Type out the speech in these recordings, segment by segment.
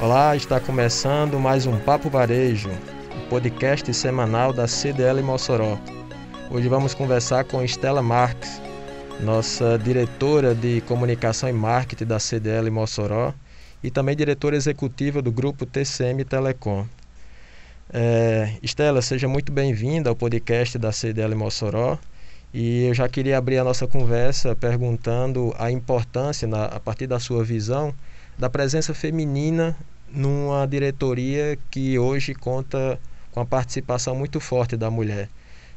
Olá, está começando mais um Papo Varejo, o podcast semanal da CDL Mossoró. Hoje vamos conversar com Estela Marques, nossa diretora de comunicação e marketing da CDL Mossoró e também diretora executiva do grupo TCM Telecom. É, Estela, seja muito bem-vinda ao podcast da CDL Mossoró. E eu já queria abrir a nossa conversa perguntando a importância, na, a partir da sua visão, da presença feminina numa diretoria que hoje conta com a participação muito forte da mulher.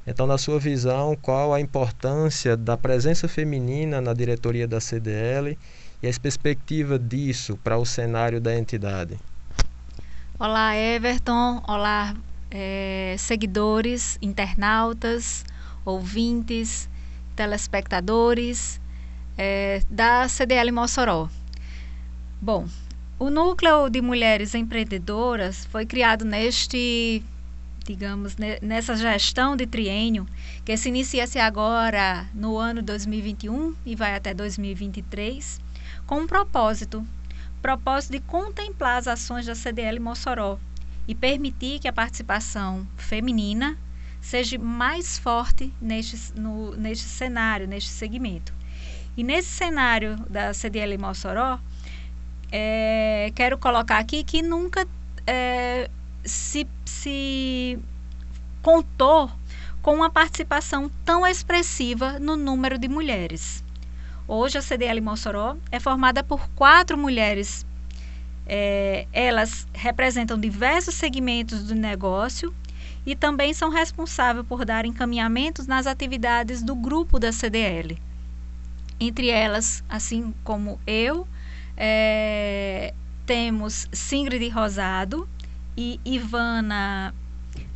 Então, na sua visão, qual a importância da presença feminina na diretoria da CDL e as perspectivas disso para o cenário da entidade? Olá, Everton. Olá, é, seguidores, internautas ouvintes, telespectadores é, da CDL Mossoró. Bom, o núcleo de mulheres empreendedoras foi criado neste, digamos, nessa gestão de triênio, que se inicia-se agora no ano 2021 e vai até 2023, com um propósito, propósito de contemplar as ações da CDL Mossoró e permitir que a participação feminina seja mais forte neste, no, neste cenário, neste segmento. E nesse cenário da CDL Mossoró, é, quero colocar aqui que nunca é, se, se contou com uma participação tão expressiva no número de mulheres. Hoje a CDL Mossoró é formada por quatro mulheres. É, elas representam diversos segmentos do negócio e também são responsáveis por dar encaminhamentos nas atividades do grupo da CDL. Entre elas, assim como eu, é, temos Singrid Rosado e Ivana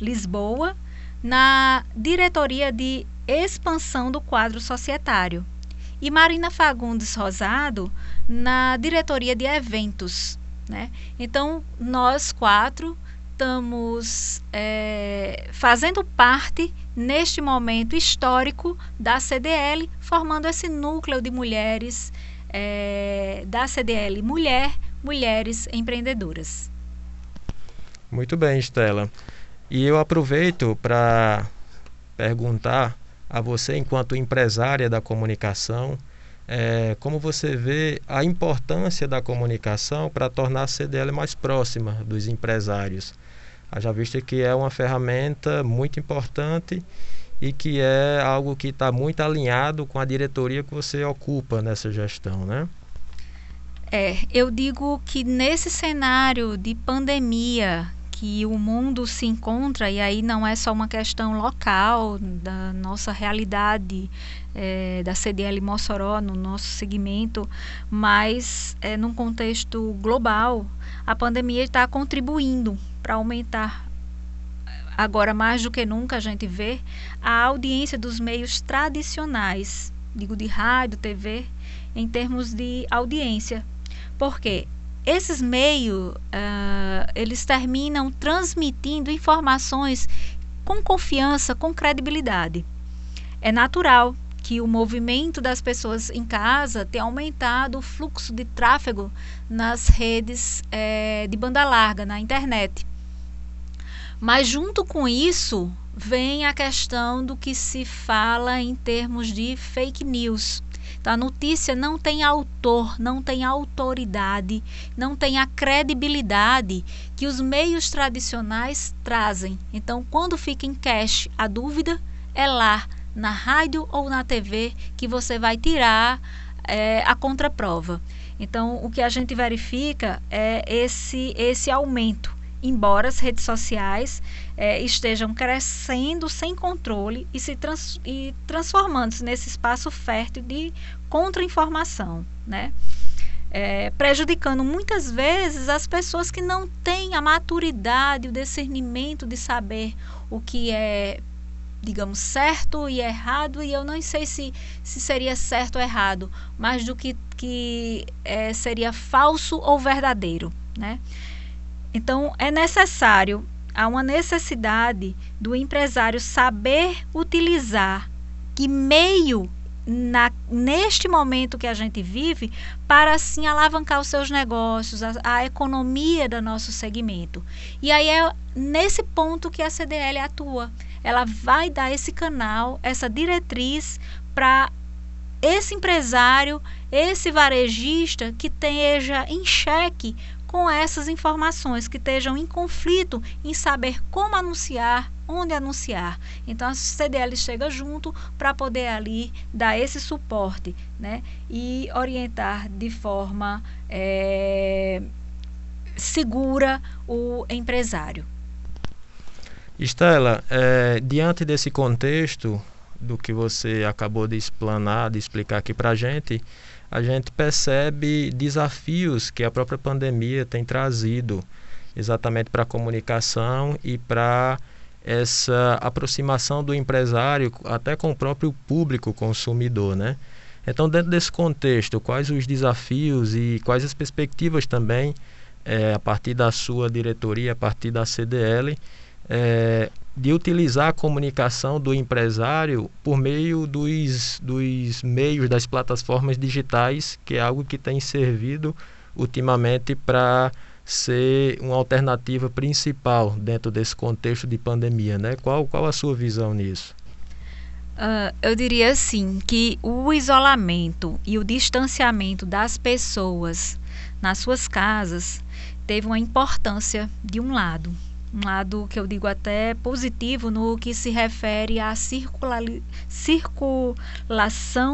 Lisboa na diretoria de expansão do quadro societário e Marina Fagundes Rosado na diretoria de eventos. Né? Então, nós quatro estamos é, fazendo parte neste momento histórico da CDL, formando esse núcleo de mulheres é, da CDL Mulher, Mulheres Empreendedoras. Muito bem, Estela. E eu aproveito para perguntar a você, enquanto empresária da comunicação, é, como você vê a importância da comunicação para tornar a CDL mais próxima dos empresários. Haja vista que é uma ferramenta muito importante e que é algo que está muito alinhado com a diretoria que você ocupa nessa gestão, né? É, eu digo que nesse cenário de pandemia que o mundo se encontra, e aí não é só uma questão local da nossa realidade é, da CDL Mossoró, no nosso segmento, mas é, num contexto global, a pandemia está contribuindo para aumentar agora mais do que nunca a gente vê a audiência dos meios tradicionais, digo de rádio, TV, em termos de audiência. Porque esses meios, uh, eles terminam transmitindo informações com confiança, com credibilidade. É natural que o movimento das pessoas em casa tenha aumentado o fluxo de tráfego nas redes é, de banda larga, na internet. Mas junto com isso vem a questão do que se fala em termos de fake news. Então, a notícia não tem autor, não tem autoridade, não tem a credibilidade que os meios tradicionais trazem. Então, quando fica em cache a dúvida, é lá, na rádio ou na TV, que você vai tirar é, a contraprova. Então, o que a gente verifica é esse, esse aumento embora as redes sociais é, estejam crescendo sem controle e se trans, e transformando-se nesse espaço fértil de contra-informação, né? É, prejudicando muitas vezes as pessoas que não têm a maturidade, o discernimento de saber o que é, digamos, certo e errado, e eu não sei se, se seria certo ou errado, mas do que, que é, seria falso ou verdadeiro, né? Então, é necessário, há uma necessidade do empresário saber utilizar que meio na, neste momento que a gente vive para assim alavancar os seus negócios, a, a, economia do nosso segmento. E aí é nesse ponto que a CDL atua. Ela vai dar esse canal, essa diretriz para esse empresário, esse varejista que esteja em xeque com essas informações, que estejam em conflito em saber como anunciar, onde anunciar. Então a CDL chega junto para poder ali dar esse suporte né, e orientar de forma é, segura o empresário. Estela, é, diante desse contexto do que você acabou de explanar, de explicar aqui para a gente, a gente percebe desafios que a própria pandemia tem trazido exatamente para a comunicação e para essa aproximação do empresário até com o próprio público consumidor, né? Então, dentro desse contexto, quais os desafios e quais as perspectivas também, é, a partir da sua diretoria, a partir da CDL, é, de utilizar a comunicação do empresário por meio dos, dos meios das plataformas digitais, que é algo que tem servido ultimamente para ser uma alternativa principal dentro desse contexto de pandemia, né? Qual, qual a sua visão nisso? Uh, eu diria assim que o isolamento e o distanciamento das pessoas nas suas casas teve uma importância de um lado, um lado que eu digo até positivo no que se refere à circulação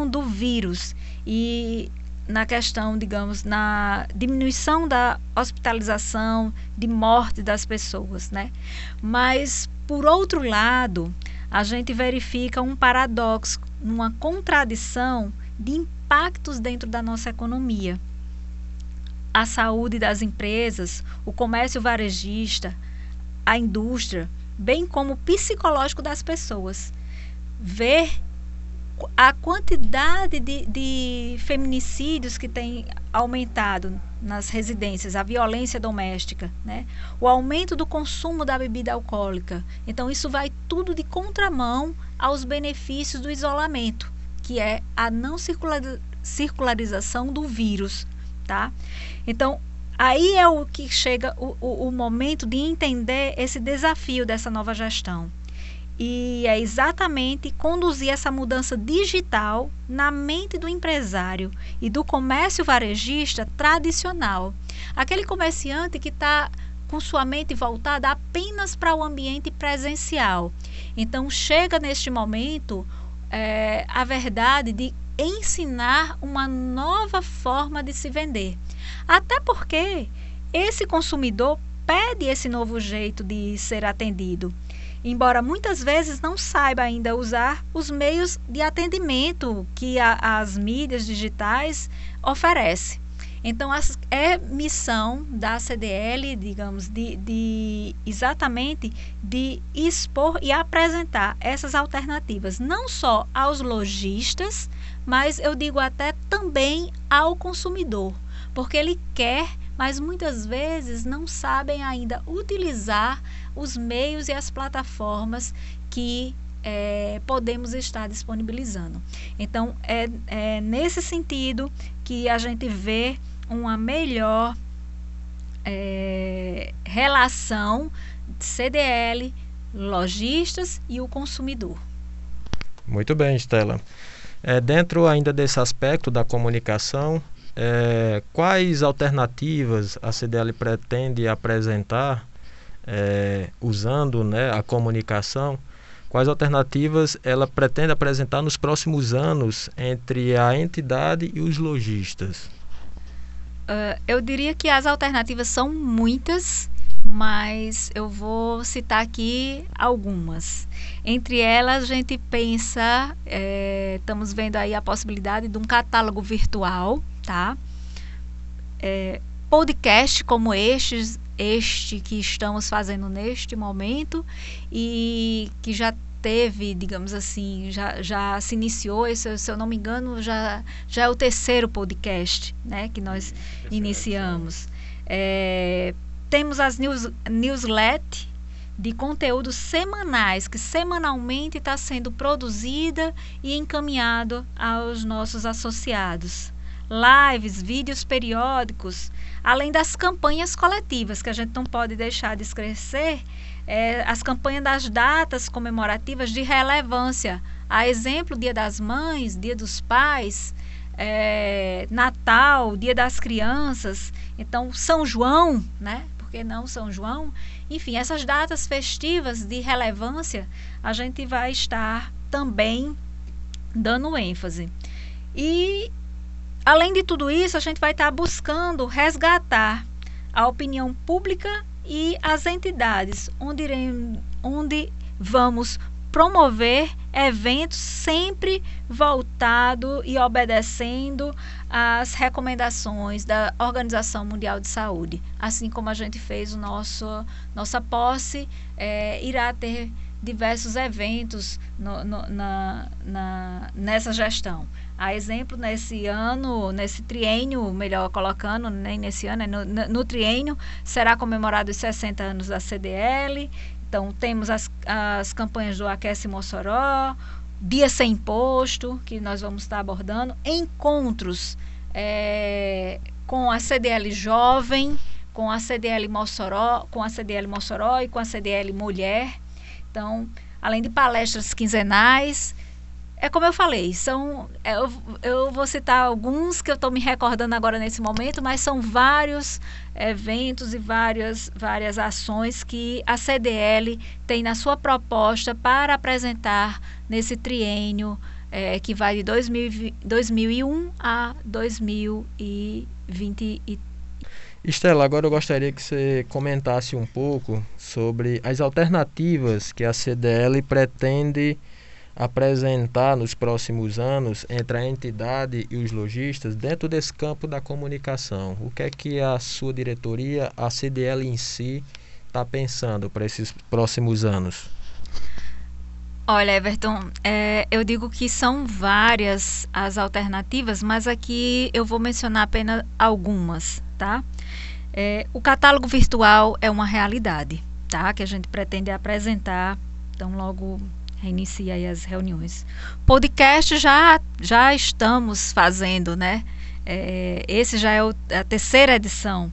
do vírus e na questão, digamos, na diminuição da hospitalização, de morte das pessoas, né? Mas por outro lado, a gente verifica um paradoxo, uma contradição de impactos dentro da nossa economia. A saúde das empresas, o comércio varejista, a indústria, bem como o psicológico das pessoas. Ver a quantidade de, de feminicídios que tem aumentado nas residências, a violência doméstica, né? o aumento do consumo da bebida alcoólica. Então, isso vai tudo de contramão aos benefícios do isolamento, que é a não circularização do vírus. Tá? Então, Aí é o que chega o, o, o momento de entender esse desafio dessa nova gestão. E é exatamente conduzir essa mudança digital na mente do empresário e do comércio varejista tradicional. Aquele comerciante que está com sua mente voltada apenas para o ambiente presencial. Então, chega neste momento é, a verdade de ensinar uma nova forma de se vender. Até porque esse consumidor pede esse novo jeito de ser atendido, embora muitas vezes não saiba ainda usar os meios de atendimento que a, as mídias digitais oferecem. Então, as, é missão da CDL, digamos, de, de, exatamente de expor e apresentar essas alternativas, não só aos lojistas, mas eu digo até também ao consumidor, porque ele quer, mas muitas vezes não sabem ainda utilizar os meios e as plataformas que é, podemos estar disponibilizando. Então, é, é nesse sentido que a gente vê uma melhor é, relação CDL, lojistas e o consumidor. Muito bem, Estela. É, dentro ainda desse aspecto da comunicação, é, quais alternativas a CDL pretende apresentar é, usando né, a comunicação? Quais alternativas ela pretende apresentar nos próximos anos entre a entidade e os lojistas? Uh, eu diria que as alternativas são muitas mas eu vou citar aqui algumas. Entre elas, a gente pensa, é, estamos vendo aí a possibilidade de um catálogo virtual, tá? É, podcast como estes, este que estamos fazendo neste momento e que já teve, digamos assim, já, já se iniciou, esse, se eu não me engano, já, já é o terceiro podcast né, que nós iniciamos. É, temos as news, newsletters, de conteúdos semanais que semanalmente está sendo produzida e encaminhado aos nossos associados. Lives, vídeos periódicos, além das campanhas coletivas que a gente não pode deixar de esquecer, é, as campanhas das datas comemorativas de relevância, a exemplo Dia das Mães, Dia dos Pais, é, Natal, Dia das Crianças, então São João, né? Por que não São João? Enfim, essas datas festivas de relevância a gente vai estar também dando ênfase. E além de tudo isso, a gente vai estar buscando resgatar a opinião pública e as entidades onde, onde vamos promover eventos sempre voltado e obedecendo às recomendações da Organização Mundial de Saúde, assim como a gente fez o nosso nossa posse é, irá ter diversos eventos no, no, na, na, nessa gestão. A exemplo, nesse ano, nesse triênio, melhor colocando, nem nesse ano, é no, no triênio, será comemorado os 60 anos da CDL, então, temos as, as campanhas do Aquece Mossoró, Dia Sem Imposto, que nós vamos estar abordando, encontros é, com a CDL Jovem, com a CDL Mossoró, com a CDL Mossoró e com a CDL Mulher. Então, além de palestras quinzenais, é como eu falei, são é, eu, eu vou citar alguns que eu estou me recordando agora nesse momento, mas são vários eventos e várias, várias ações que a CDL tem na sua proposta para apresentar nesse triênio é, que vai de 2000, 2001 a 2023. Estela, agora eu gostaria que você comentasse um pouco sobre as alternativas que a CDL pretende apresentar nos próximos anos entre a entidade e os lojistas dentro desse campo da comunicação? O que é que a sua diretoria, a CDL em si, está pensando para esses próximos anos? Olha, Everton, é, eu digo que são várias as alternativas, mas aqui eu vou mencionar apenas algumas, tá? É, o catálogo virtual é uma realidade, tá? Que a gente pretende apresentar, então logo reinicia aí as reuniões. Podcast já, já estamos fazendo, né? É, esse já é o, a terceira edição.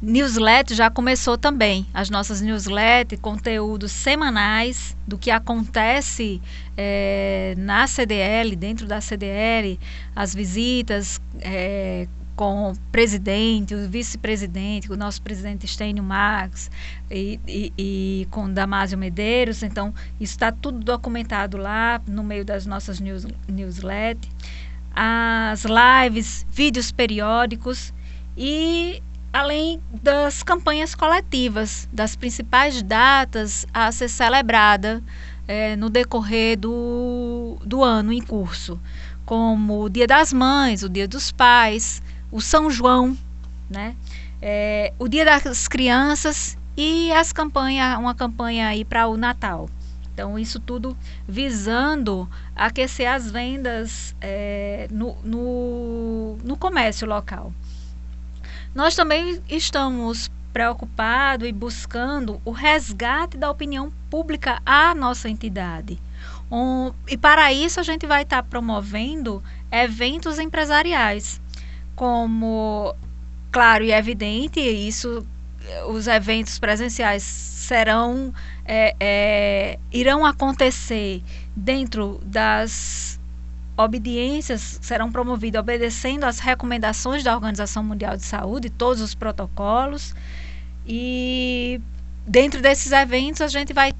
Newsletter já começou também. As nossas newsletters, conteúdos semanais do que acontece é, na CDL, dentro da CDL, as visitas, é, com o presidente, o vice-presidente, o nosso presidente Stênio Marx e, e, e, com Damásio Medeiros. Então, isso está tudo documentado lá no meio das nossas news, newsletters. As lives, vídeos periódicos e além das campanhas coletivas, das principais datas a ser celebrada é, no decorrer do, do ano em curso, como o Dia das Mães, o Dia dos Pais, o São João, né? É, o Dia das Crianças e as campanhas, uma campanha aí para o Natal. Então, isso tudo visando aquecer as vendas é, no, no, no comércio local. Nós também estamos preocupados e buscando o resgate da opinião pública à nossa entidade. Um, e para isso a gente vai estar promovendo eventos empresariais como claro e evidente, isso os eventos presenciais serão é, é, irão acontecer dentro das obediências serão promovidas obedecendo às recomendações da Organização Mundial de Saúde, todos os protocolos. E dentro desses eventos a gente vai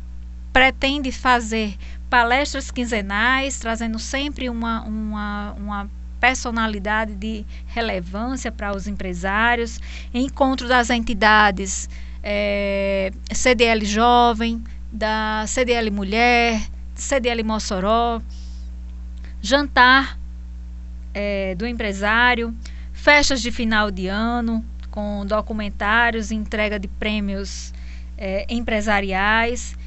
pretende fazer palestras quinzenais, trazendo sempre uma, uma, uma personalidade de relevância para os empresários, encontro das entidades é, CDL Jovem, da CDL Mulher, CDL Mossoró, jantar é, do empresário, festas de final de ano com documentários, entrega de prêmios é, empresariais,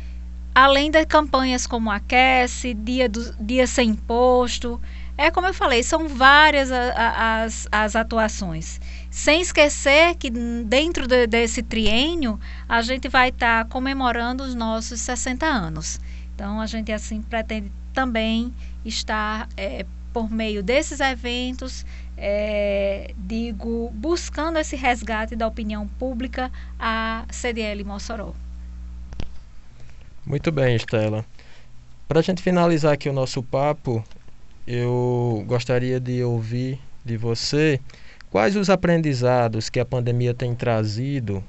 além de campanhas como Aquece, Dia, do, Dia Sem Imposto, é como eu falei, são várias as, as atuações. Sem esquecer que dentro de, desse triênio a gente vai estar tá comemorando os nossos 60 anos. Então a gente assim pretende também estar é, por meio desses eventos, é, digo, buscando esse resgate da opinião pública à CDL Mossoró. Muito bem, Estela. Para a gente finalizar aqui o nosso papo, eu gostaria de ouvir de você quais os aprendizados que a pandemia tem trazido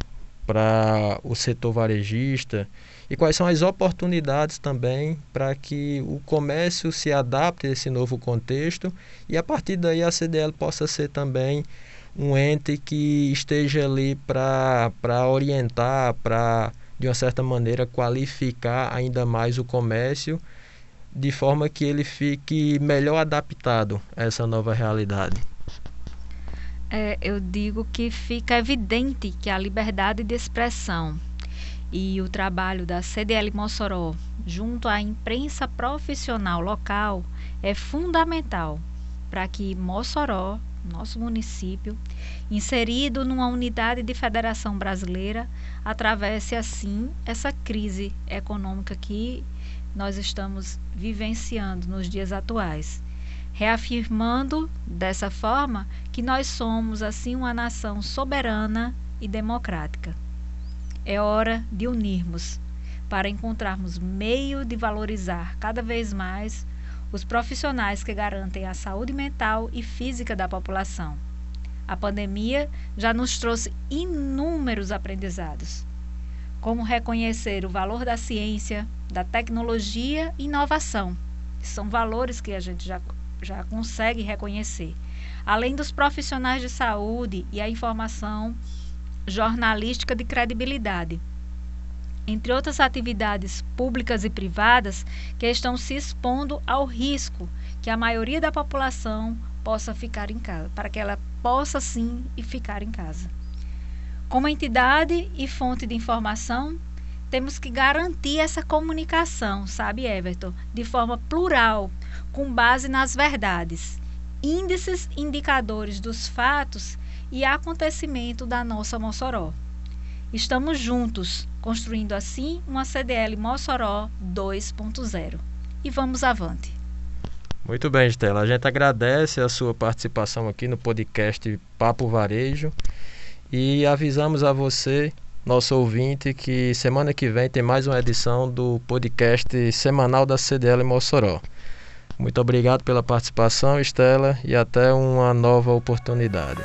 para o setor varejista e quais são as oportunidades também para que o comércio se adapte a esse novo contexto e a partir daí a CDL possa ser também um ente que esteja ali para orientar, para de uma certa maneira qualificar ainda mais o comércio de forma que ele fique melhor adaptado a essa nova realidade. É, eu digo que fica evidente que a liberdade de expressão e o trabalho da CDL Mossoró junto à imprensa profissional local é fundamental para que Mossoró, nosso município, inserido numa unidade de federação brasileira, atravesse assim essa crise econômica que nós estamos vivenciando nos dias atuais, reafirmando dessa forma que nós somos assim uma nação soberana e democrática. É hora de unirmos para encontrarmos meio de valorizar cada vez mais os profissionais que garantem a saúde mental e física da população. A pandemia já nos trouxe inúmeros aprendizados, como reconhecer o valor da ciência, da tecnologia e inovação. São valores que a gente já, já consegue reconhecer. Além dos profissionais de saúde e a informação jornalística de credibilidade. Entre outras atividades públicas e privadas que estão se expondo ao risco que a maioria da população possa ficar em casa, para que ela possa sim e ficar em casa. Como entidade e fonte de informação, temos que garantir essa comunicação, sabe, Everton, de forma plural, com base nas verdades, índices indicadores dos fatos e acontecimento da nossa Mossoró. Estamos juntos, construindo assim uma CDL Mossoró 2.0. E vamos avante. Muito bem, Estela. A gente agradece a sua participação aqui no podcast Papo Varejo e avisamos a você nosso ouvinte que semana que vem tem mais uma edição do podcast semanal da CDL Mossoró. Muito obrigado pela participação, Estela, e até uma nova oportunidade.